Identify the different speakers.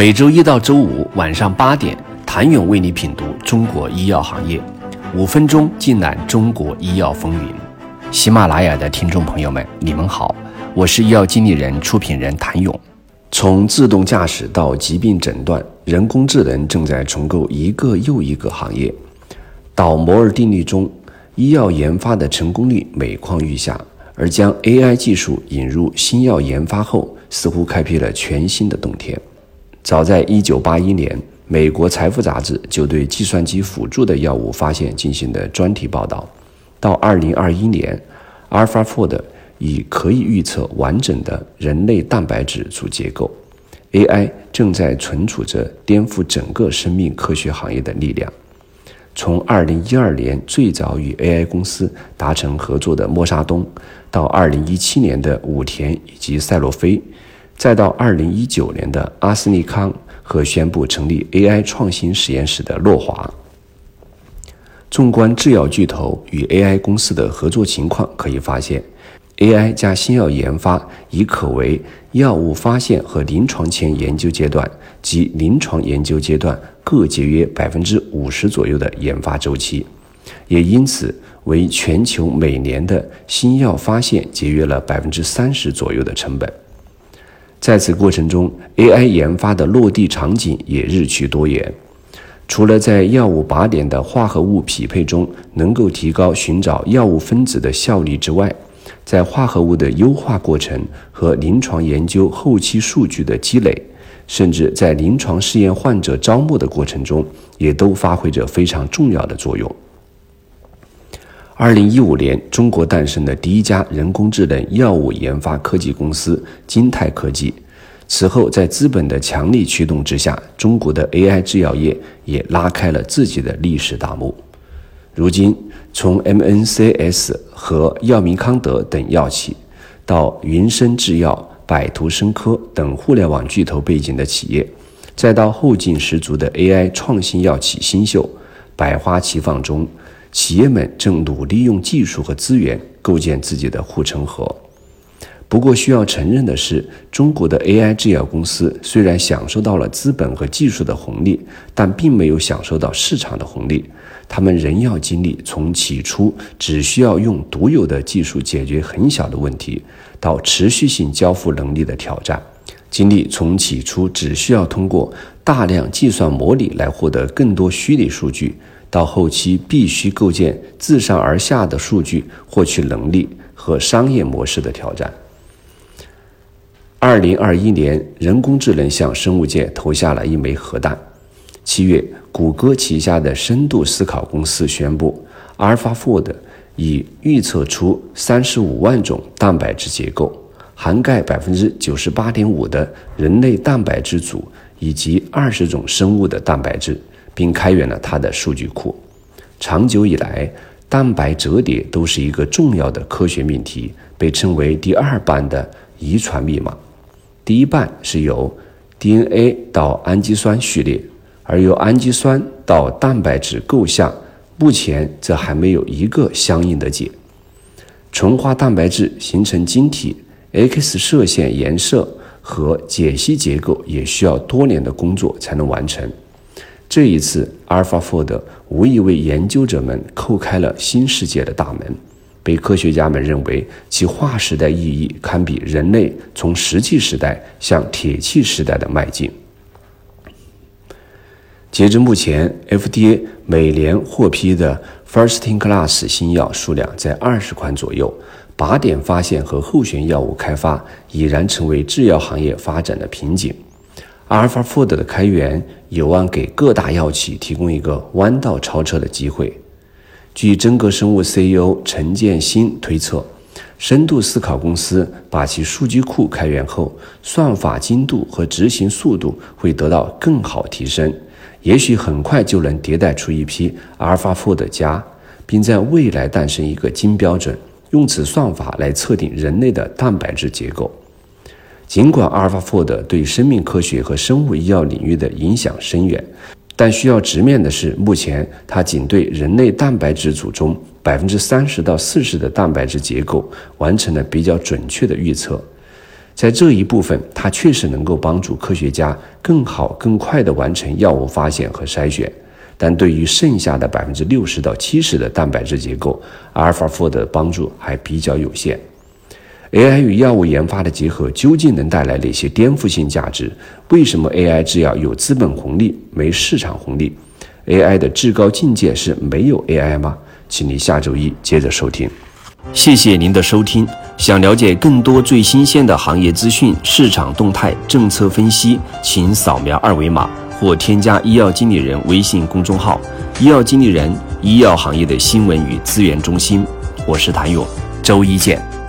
Speaker 1: 每周一到周五晚上八点，谭勇为你品读中国医药行业，五分钟尽览中国医药风云。喜马拉雅的听众朋友们，你们好，我是医药经理人、出品人谭勇。从自动驾驶到疾病诊断，人工智能正在重构一个又一个行业。到摩尔定律中，医药研发的成功率每况愈下，而将 AI 技术引入新药研发后，似乎开辟了全新的洞天。早在1981年，美国财富杂志就对计算机辅助的药物发现进行了专题报道。到2021年，AlphaFold 已可以预测完整的人类蛋白质组结构。AI 正在存储着颠覆整个生命科学行业的力量。从2012年最早与 AI 公司达成合作的默沙东，到2017年的武田以及赛诺菲。再到二零一九年的阿斯利康和宣布成立 AI 创新实验室的诺华。纵观制药巨头与 AI 公司的合作情况，可以发现，AI 加新药研发已可为药物发现和临床前研究阶段及临床研究阶段各节约百分之五十左右的研发周期，也因此为全球每年的新药发现节约了百分之三十左右的成本。在此过程中，AI 研发的落地场景也日趋多元。除了在药物靶点的化合物匹配中能够提高寻找药物分子的效率之外，在化合物的优化过程和临床研究后期数据的积累，甚至在临床试验患者招募的过程中，也都发挥着非常重要的作用。二零一五年，中国诞生的第一家人工智能药物研发科技公司金泰科技。此后，在资本的强力驱动之下，中国的 AI 制药业也拉开了自己的历史大幕。如今，从 MNCS 和药明康德等药企，到云深制药、百图生科等互联网巨头背景的企业，再到后劲十足的 AI 创新药企新秀，百花齐放中。企业们正努力用技术和资源构建自己的护城河。不过，需要承认的是，中国的 AI 制药公司虽然享受到了资本和技术的红利，但并没有享受到市场的红利。他们仍要经历从起初只需要用独有的技术解决很小的问题，到持续性交付能力的挑战；经历从起初只需要通过大量计算模拟来获得更多虚拟数据。到后期必须构建自上而下的数据获取能力和商业模式的挑战。二零二一年，人工智能向生物界投下了一枚核弹。七月，谷歌旗下的深度思考公司宣布，AlphaFold 已预测出三十五万种蛋白质结构，涵盖百分之九十八点五的人类蛋白质组以及二十种生物的蛋白质。并开源了它的数据库。长久以来，蛋白折叠都是一个重要的科学命题，被称为第二半的遗传密码。第一半是由 DNA 到氨基酸序列，而由氨基酸到蛋白质构象，目前则还没有一个相应的解。纯化蛋白质形成晶体，X 射线颜色和解析结构也需要多年的工作才能完成。这一次，AlphaFold 无疑为研究者们叩开了新世界的大门，被科学家们认为其划时代意义堪比人类从石器时代向铁器时代的迈进。截至目前，FDA 每年获批的 First-in-Class 新药数量在二十款左右，靶点发现和候选药物开发已然成为制药行业发展的瓶颈。AlphaFold 的开源有望给各大药企提供一个弯道超车的机会。据真格生物 CEO 陈建新推测，深度思考公司把其数据库开源后，算法精度和执行速度会得到更好提升，也许很快就能迭代出一批 AlphaFold 加，并在未来诞生一个金标准，用此算法来测定人类的蛋白质结构。尽管 AlphaFold 对生命科学和生物医药领域的影响深远，但需要直面的是，目前它仅对人类蛋白质组中百分之三十到四十的蛋白质结构完成了比较准确的预测。在这一部分，它确实能够帮助科学家更好、更快地完成药物发现和筛选。但对于剩下的百分之六十到七十的蛋白质结构，AlphaFold 的帮助还比较有限。AI 与药物研发的结合究竟能带来哪些颠覆性价值？为什么 AI 制药有资本红利没市场红利？AI 的至高境界是没有 AI 吗？请您下周一接着收听。谢谢您的收听。想了解更多最新鲜的行业资讯、市场动态、政策分析，请扫描二维码。或添加医药经理人微信公众号“医药经理人”，医药行业的新闻与资源中心。我是谭勇，周一见。